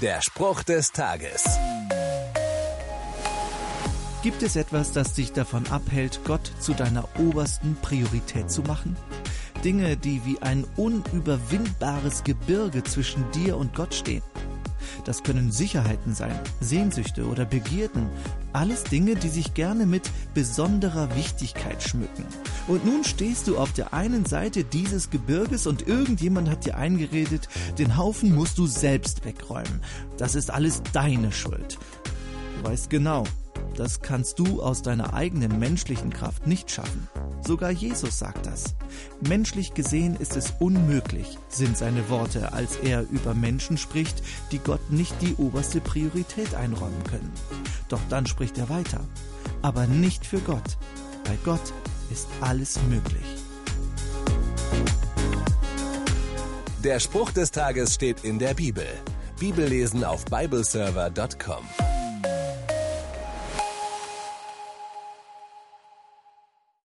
Der Spruch des Tages. Gibt es etwas, das dich davon abhält, Gott zu deiner obersten Priorität zu machen? Dinge, die wie ein unüberwindbares Gebirge zwischen dir und Gott stehen. Das können Sicherheiten sein, Sehnsüchte oder Begierden, alles Dinge, die sich gerne mit besonderer Wichtigkeit schmücken. Und nun stehst du auf der einen Seite dieses Gebirges und irgendjemand hat dir eingeredet, den Haufen musst du selbst wegräumen. Das ist alles deine Schuld. Du weißt genau, das kannst du aus deiner eigenen menschlichen Kraft nicht schaffen. Sogar Jesus sagt das. Menschlich gesehen ist es unmöglich, sind seine Worte, als er über Menschen spricht, die Gott nicht die oberste Priorität einräumen können. Doch dann spricht er weiter. Aber nicht für Gott. Bei Gott ist alles möglich. Der Spruch des Tages steht in der Bibel. Bibellesen auf bibleserver.com.